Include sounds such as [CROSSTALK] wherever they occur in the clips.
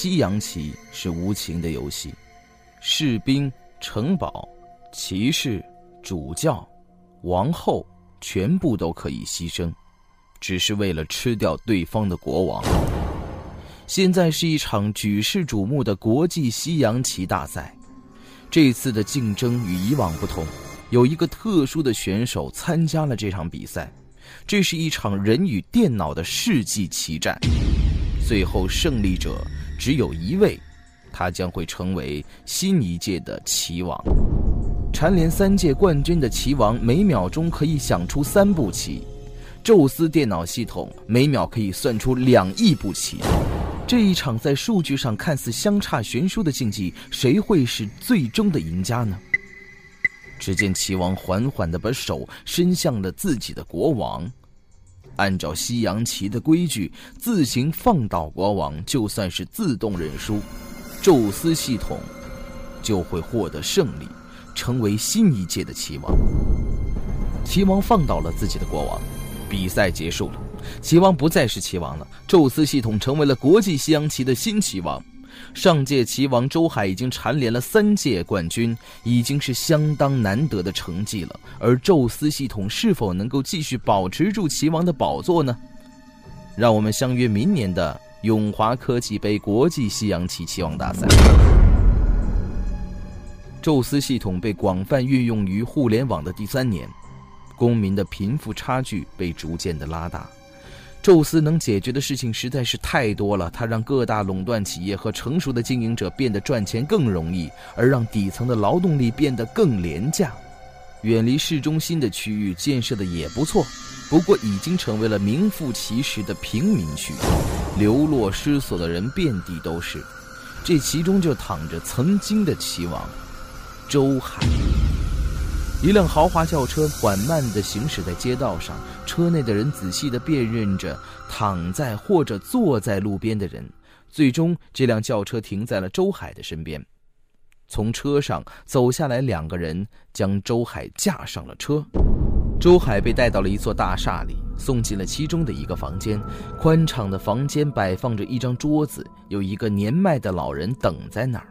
西洋棋是无情的游戏，士兵、城堡、骑士、主教、王后，全部都可以牺牲，只是为了吃掉对方的国王。现在是一场举世瞩目的国际西洋棋大赛，这次的竞争与以往不同，有一个特殊的选手参加了这场比赛。这是一场人与电脑的世纪棋战，最后胜利者只有一位，他将会成为新一届的棋王。蝉联三届冠军的棋王每秒钟可以想出三步棋，宙斯电脑系统每秒可以算出两亿步棋。这一场在数据上看似相差悬殊的竞技，谁会是最终的赢家呢？只见齐王缓缓地把手伸向了自己的国王，按照西洋棋的规矩，自行放倒国王就算是自动认输，宙斯系统就会获得胜利，成为新一届的棋王。齐王放倒了自己的国王，比赛结束了。棋王不再是棋王了，宙斯系统成为了国际西洋棋的新棋王。上届棋王周海已经蝉联了三届冠军，已经是相当难得的成绩了。而宙斯系统是否能够继续保持住棋王的宝座呢？让我们相约明年的永华科技杯国际西洋棋棋王大赛。宙斯系统被广泛运用于互联网的第三年，公民的贫富差距被逐渐的拉大。宙斯能解决的事情实在是太多了，他让各大垄断企业和成熟的经营者变得赚钱更容易，而让底层的劳动力变得更廉价。远离市中心的区域建设的也不错，不过已经成为了名副其实的贫民区，流落失所的人遍地都是。这其中就躺着曾经的齐王周海。一辆豪华轿车缓慢地行驶在街道上，车内的人仔细地辨认着躺在或者坐在路边的人。最终，这辆轿车停在了周海的身边。从车上走下来两个人，将周海架上了车。周海被带到了一座大厦里，送进了其中的一个房间。宽敞的房间摆放着一张桌子，有一个年迈的老人等在那儿。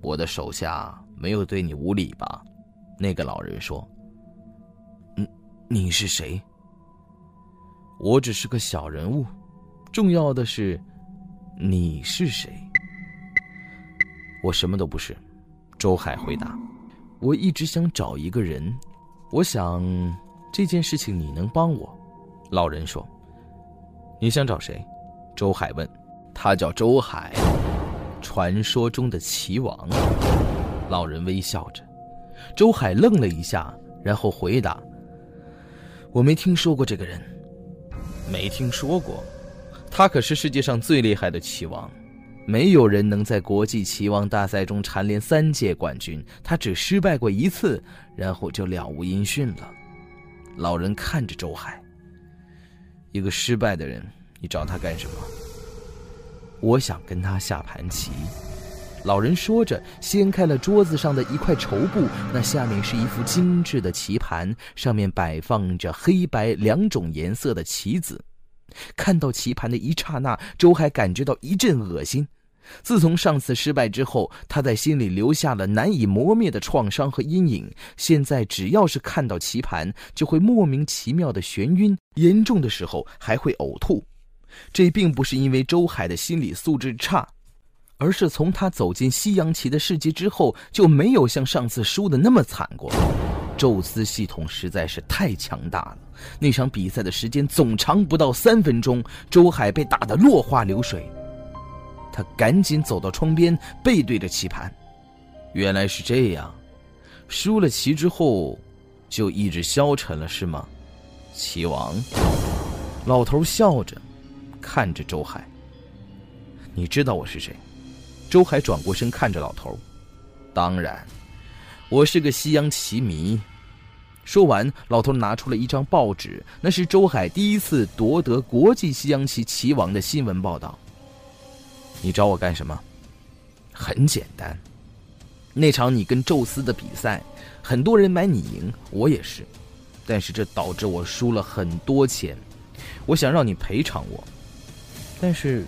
我的手下没有对你无礼吧？那个老人说：“你你是谁？我只是个小人物，重要的是你是谁。我什么都不是。”周海回答：“我一直想找一个人，我想这件事情你能帮我。”老人说：“你想找谁？”周海问。“他叫周海，传说中的齐王。”老人微笑着。周海愣了一下，然后回答：“我没听说过这个人，没听说过。他可是世界上最厉害的棋王，没有人能在国际棋王大赛中蝉联三届冠军。他只失败过一次，然后就了无音讯了。”老人看着周海：“一个失败的人，你找他干什么？”“我想跟他下盘棋。”老人说着，掀开了桌子上的一块绸布，那下面是一副精致的棋盘，上面摆放着黑白两种颜色的棋子。看到棋盘的一刹那，周海感觉到一阵恶心。自从上次失败之后，他在心里留下了难以磨灭的创伤和阴影。现在只要是看到棋盘，就会莫名其妙的眩晕，严重的时候还会呕吐。这并不是因为周海的心理素质差。而是从他走进西洋棋的世界之后，就没有像上次输的那么惨过。宙斯系统实在是太强大了，那场比赛的时间总长不到三分钟，周海被打得落花流水。他赶紧走到窗边，背对着棋盘。原来是这样，输了棋之后，就意志消沉了，是吗？棋王，老头笑着，看着周海。你知道我是谁？周海转过身看着老头：“当然，我是个西洋棋迷。”说完，老头拿出了一张报纸，那是周海第一次夺得国际西洋棋棋王的新闻报道。你找我干什么？很简单，那场你跟宙斯的比赛，很多人买你赢，我也是，但是这导致我输了很多钱，我想让你赔偿我，但是，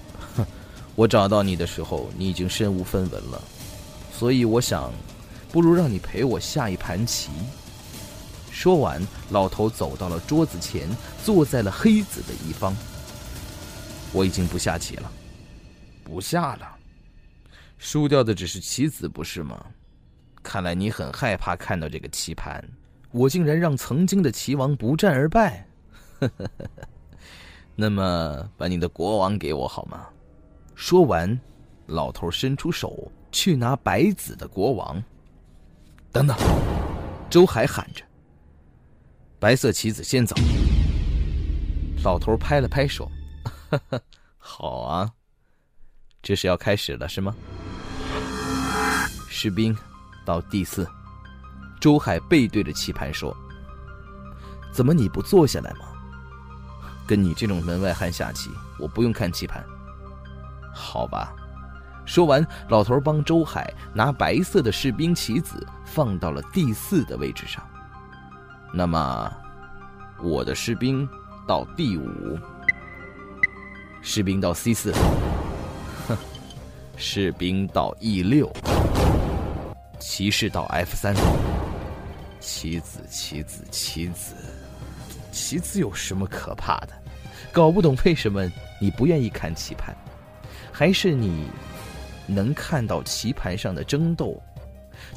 我找到你的时候，你已经身无分文了，所以我想，不如让你陪我下一盘棋。说完，老头走到了桌子前，坐在了黑子的一方。我已经不下棋了，不下了。输掉的只是棋子，不是吗？看来你很害怕看到这个棋盘。我竟然让曾经的棋王不战而败。[LAUGHS] 那么，把你的国王给我好吗？说完，老头伸出手去拿白子的国王。等等，周海喊着。白色棋子先走。老头拍了拍手：“ [LAUGHS] 好啊，这是要开始了是吗？”士兵到第四。周海背对着棋盘说：“怎么你不坐下来吗？跟你这种门外汉下棋，我不用看棋盘。好吧。”说完，老头帮周海拿白色的士兵棋子放到了第四的位置上。那么，我的士兵到第五，士兵到 C 四，哼，[LAUGHS] 士兵到 E 六，骑士到 F 三，棋子，棋子，棋子，棋子有什么可怕的？搞不懂为什么你不愿意看棋盘，还是你能看到棋盘上的争斗？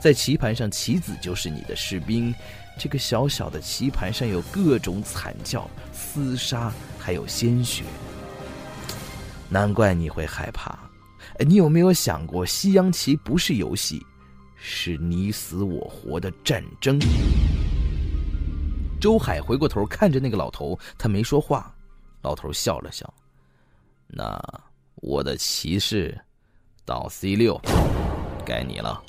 在棋盘上，棋子就是你的士兵。这个小小的棋盘上有各种惨叫、厮杀，还有鲜血。难怪你会害怕。你有没有想过，西洋棋不是游戏，是你死我活的战争？周海回过头看着那个老头，他没说话。老头笑了笑：“那我的骑士到 C 六，该你了。”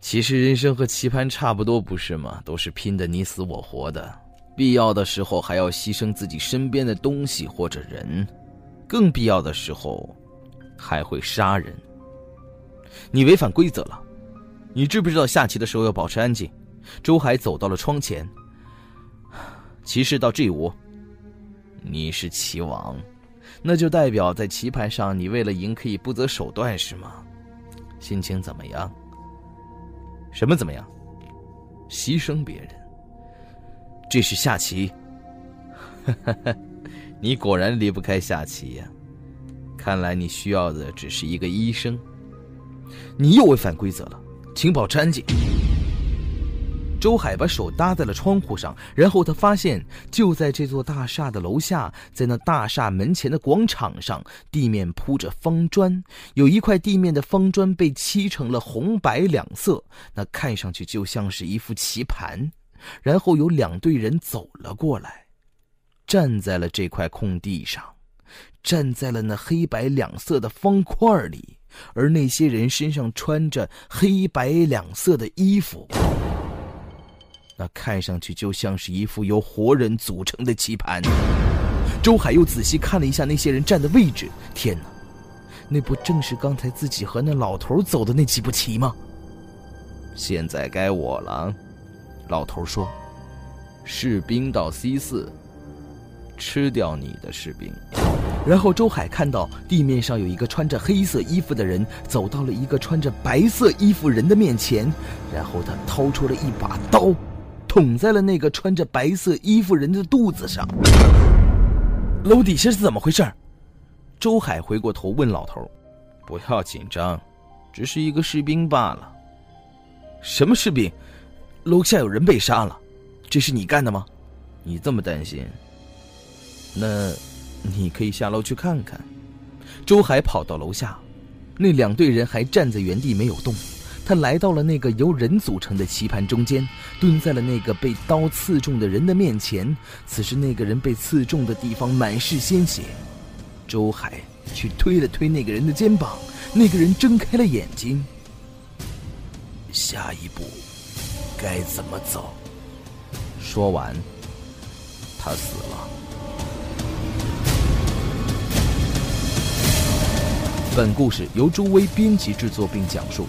其实人生和棋盘差不多，不是吗？都是拼的你死我活的，必要的时候还要牺牲自己身边的东西或者人，更必要的时候还会杀人。你违反规则了，你知不知道下棋的时候要保持安静？周海走到了窗前，骑士到 G 五，你是棋王，那就代表在棋盘上你为了赢可以不择手段，是吗？心情怎么样？什么怎么样？牺牲别人，这是下棋。[LAUGHS] 你果然离不开下棋呀！看来你需要的只是一个医生。你又违反规则了，请保持安静。周海把手搭在了窗户上，然后他发现，就在这座大厦的楼下，在那大厦门前的广场上，地面铺着方砖，有一块地面的方砖被漆成了红白两色，那看上去就像是一副棋盘。然后有两队人走了过来，站在了这块空地上，站在了那黑白两色的方块里，而那些人身上穿着黑白两色的衣服。那看上去就像是一副由活人组成的棋盘。周海又仔细看了一下那些人站的位置，天哪，那不正是刚才自己和那老头走的那几步棋吗？现在该我了，老头说：“士兵到 C 四，吃掉你的士兵。”然后周海看到地面上有一个穿着黑色衣服的人走到了一个穿着白色衣服人的面前，然后他掏出了一把刀。捅在了那个穿着白色衣服人的肚子上。楼底下是怎么回事？周海回过头问老头：“不要紧张，只是一个士兵罢了。”什么士兵？楼下有人被杀了，这是你干的吗？你这么担心？那，你可以下楼去看看。周海跑到楼下，那两队人还站在原地没有动。他来到了那个由人组成的棋盘中间，蹲在了那个被刀刺中的人的面前。此时，那个人被刺中的地方满是鲜血。周海去推了推那个人的肩膀，那个人睁开了眼睛。下一步该怎么走？说完，他死了。本故事由朱威编辑制作并讲述，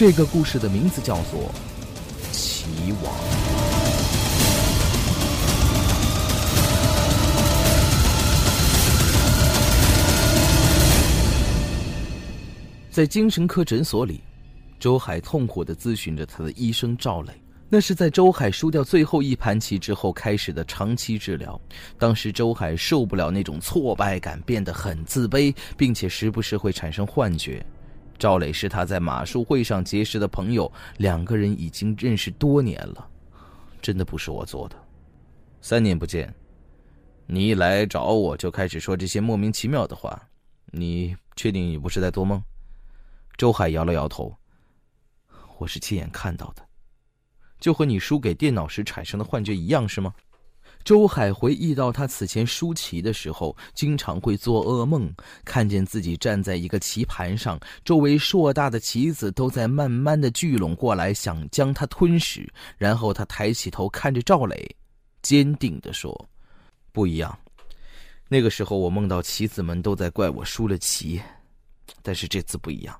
这个故事的名字叫做《齐王》。在精神科诊所里，周海痛苦的咨询着他的医生赵磊。那是在周海输掉最后一盘棋之后开始的长期治疗。当时周海受不了那种挫败感，变得很自卑，并且时不时会产生幻觉。赵磊是他在马术会上结识的朋友，两个人已经认识多年了。真的不是我做的。三年不见，你一来找我就开始说这些莫名其妙的话，你确定你不是在做梦？周海摇了摇头。我是亲眼看到的。就和你输给电脑时产生的幻觉一样，是吗？周海回忆到他此前输棋的时候，经常会做噩梦，看见自己站在一个棋盘上，周围硕大的棋子都在慢慢的聚拢过来，想将他吞噬。然后他抬起头看着赵磊，坚定地说：“不一样。那个时候我梦到棋子们都在怪我输了棋，但是这次不一样。”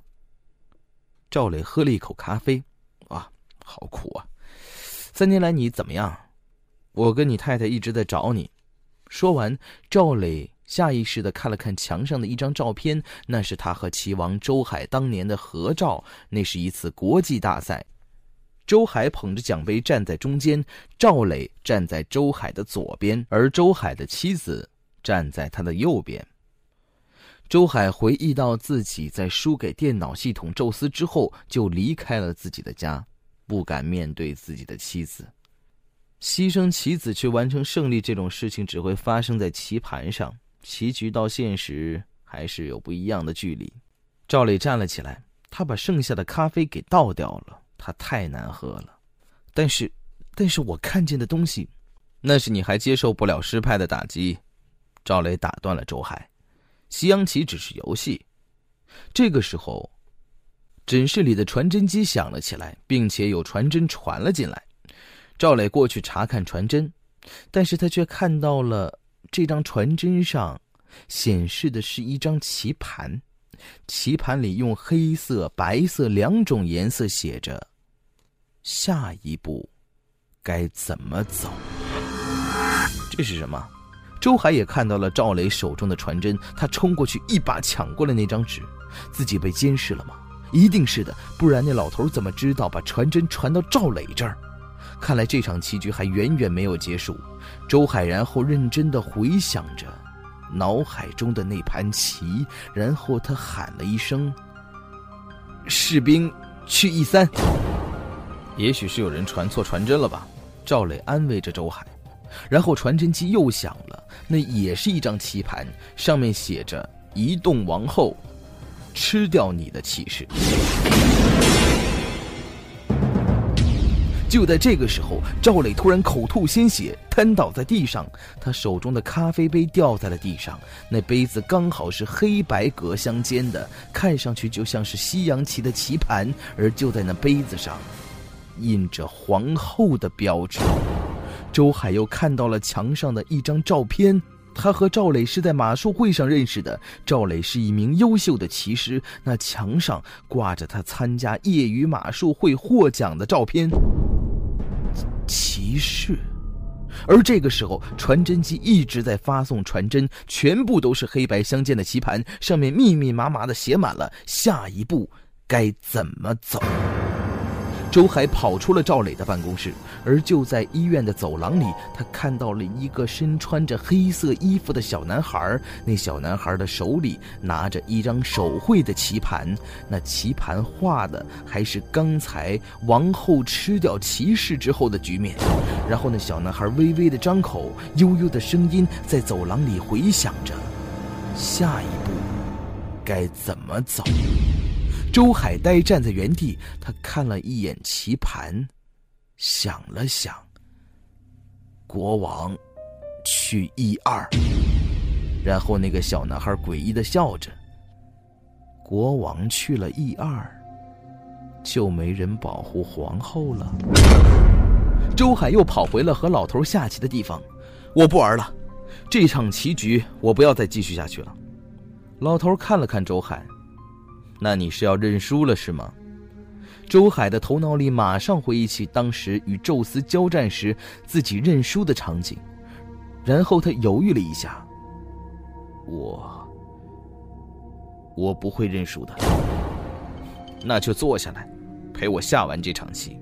赵磊喝了一口咖啡，啊，好苦啊！三年来你怎么样？我跟你太太一直在找你。说完，赵磊下意识的看了看墙上的一张照片，那是他和齐王周海当年的合照。那是一次国际大赛，周海捧着奖杯站在中间，赵磊站在周海的左边，而周海的妻子站在他的右边。周海回忆到自己在输给电脑系统宙斯之后，就离开了自己的家。不敢面对自己的妻子，牺牲棋子去完成胜利这种事情只会发生在棋盘上，棋局到现实还是有不一样的距离。赵磊站了起来，他把剩下的咖啡给倒掉了，他太难喝了。但是，但是我看见的东西，那是你还接受不了失败的打击。赵磊打断了周海，西洋棋只是游戏。这个时候。诊室里的传真机响了起来，并且有传真传了进来。赵磊过去查看传真，但是他却看到了这张传真上显示的是一张棋盘，棋盘里用黑色、白色两种颜色写着“下一步该怎么走”。这是什么？周海也看到了赵磊手中的传真，他冲过去一把抢过了那张纸。自己被监视了吗？一定是的，不然那老头怎么知道把传真传到赵磊这儿？看来这场棋局还远远没有结束。周海然后认真的回想着脑海中的那盘棋，然后他喊了一声：“士兵，去 E 三。”也许是有人传错传真了吧？赵磊安慰着周海。然后传真机又响了，那也是一张棋盘，上面写着“移动王后”。吃掉你的骑士！就在这个时候，赵磊突然口吐鲜血，瘫倒在地上。他手中的咖啡杯掉在了地上，那杯子刚好是黑白格相间的，看上去就像是西洋棋的棋盘。而就在那杯子上，印着皇后的标志。周海又看到了墙上的一张照片。他和赵磊是在马术会上认识的。赵磊是一名优秀的骑师，那墙上挂着他参加业余马术会获奖的照片。骑士，而这个时候，传真机一直在发送传真，全部都是黑白相间的棋盘，上面密密麻麻的写满了下一步该怎么走。周海跑出了赵磊的办公室，而就在医院的走廊里，他看到了一个身穿着黑色衣服的小男孩。那小男孩的手里拿着一张手绘的棋盘，那棋盘画的还是刚才王后吃掉骑士之后的局面。然后，那小男孩微微的张口，悠悠的声音在走廊里回响着：“下一步该怎么走？”周海呆站在原地，他看了一眼棋盘，想了想。国王，去一二。然后那个小男孩诡异的笑着。国王去了一二，就没人保护皇后了。周海又跑回了和老头下棋的地方。我不玩了，这场棋局我不要再继续下去了。老头看了看周海，那你是要认输了是吗？周海的头脑里马上回忆起当时与宙斯交战时自己认输的场景，然后他犹豫了一下。我，我不会认输的。那就坐下来，陪我下完这场棋。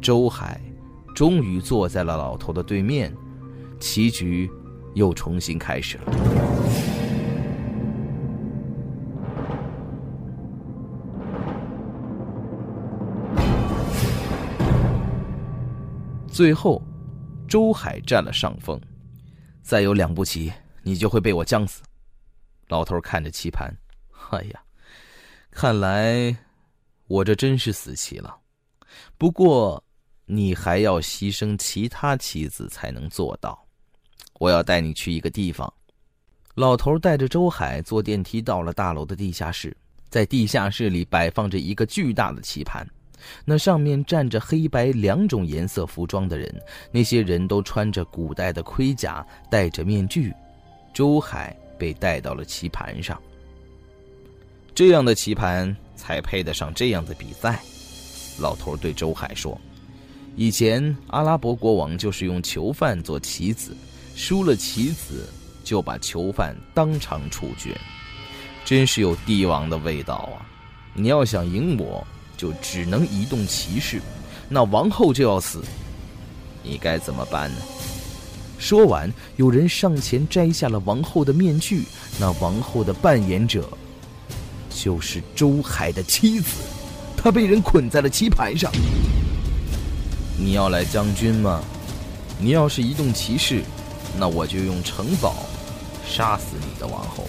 周海终于坐在了老头的对面，棋局又重新开始了。最后，周海占了上风。再有两步棋。你就会被我将死。老头看着棋盘，哎呀，看来我这真是死棋了。不过，你还要牺牲其他棋子才能做到。我要带你去一个地方。老头带着周海坐电梯到了大楼的地下室，在地下室里摆放着一个巨大的棋盘，那上面站着黑白两种颜色服装的人，那些人都穿着古代的盔甲，戴着面具。周海被带到了棋盘上。这样的棋盘才配得上这样的比赛。老头对周海说：“以前阿拉伯国王就是用囚犯做棋子，输了棋子就把囚犯当场处决，真是有帝王的味道啊！你要想赢我，就只能移动骑士，那王后就要死，你该怎么办呢？”说完，有人上前摘下了王后的面具。那王后的扮演者，就是周海的妻子。她被人捆在了棋盘上。你要来将军吗？你要是移动骑士，那我就用城堡杀死你的王后。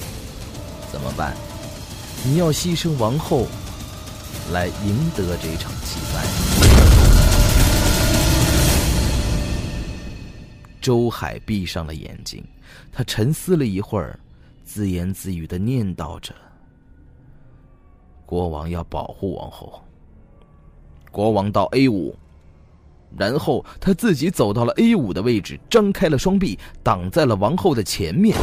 怎么办？你要牺牲王后，来赢得这场棋赛。周海闭上了眼睛，他沉思了一会儿，自言自语的念叨着：“国王要保护王后。”国王到 A 五，然后他自己走到了 A 五的位置，张开了双臂，挡在了王后的前面。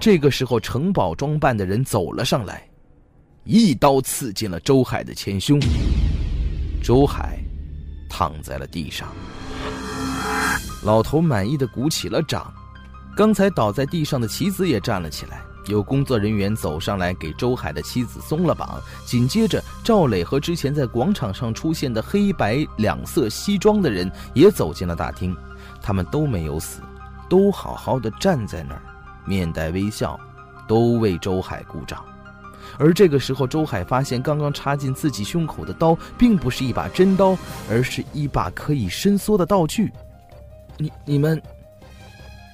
这个时候，城堡装扮的人走了上来，一刀刺进了周海的前胸。周海躺在了地上。老头满意的鼓起了掌，刚才倒在地上的棋子也站了起来。有工作人员走上来给周海的妻子松了绑，紧接着赵磊和之前在广场上出现的黑白两色西装的人也走进了大厅。他们都没有死，都好好的站在那儿，面带微笑，都为周海鼓掌。而这个时候，周海发现刚刚插进自己胸口的刀并不是一把真刀，而是一把可以伸缩的道具。你你们，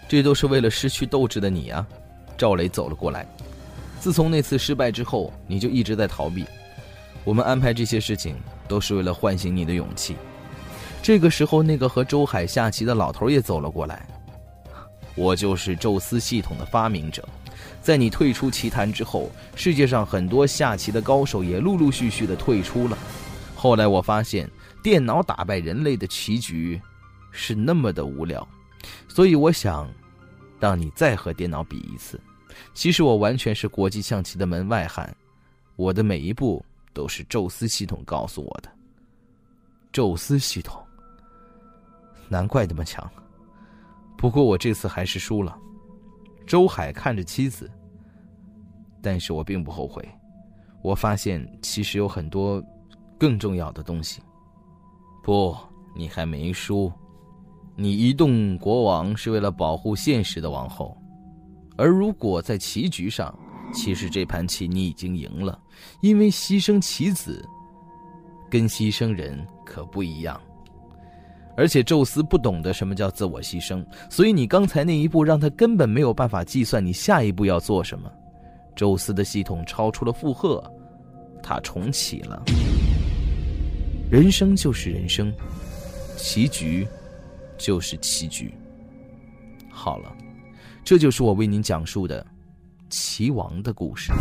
这都是为了失去斗志的你啊！赵磊走了过来。自从那次失败之后，你就一直在逃避。我们安排这些事情，都是为了唤醒你的勇气。这个时候，那个和周海下棋的老头也走了过来。我就是宙斯系统的发明者。在你退出棋坛之后，世界上很多下棋的高手也陆陆续续的退出了。后来我发现，电脑打败人类的棋局。是那么的无聊，所以我想，让你再和电脑比一次。其实我完全是国际象棋的门外汉，我的每一步都是宙斯系统告诉我的。宙斯系统，难怪那么强。不过我这次还是输了。周海看着妻子，但是我并不后悔。我发现其实有很多更重要的东西。不，你还没输。你移动国王是为了保护现实的王后，而如果在棋局上，其实这盘棋你已经赢了，因为牺牲棋子，跟牺牲人可不一样。而且宙斯不懂得什么叫自我牺牲，所以你刚才那一步让他根本没有办法计算你下一步要做什么。宙斯的系统超出了负荷，他重启了。人生就是人生，棋局。就是棋局。好了，这就是我为您讲述的棋王的故事。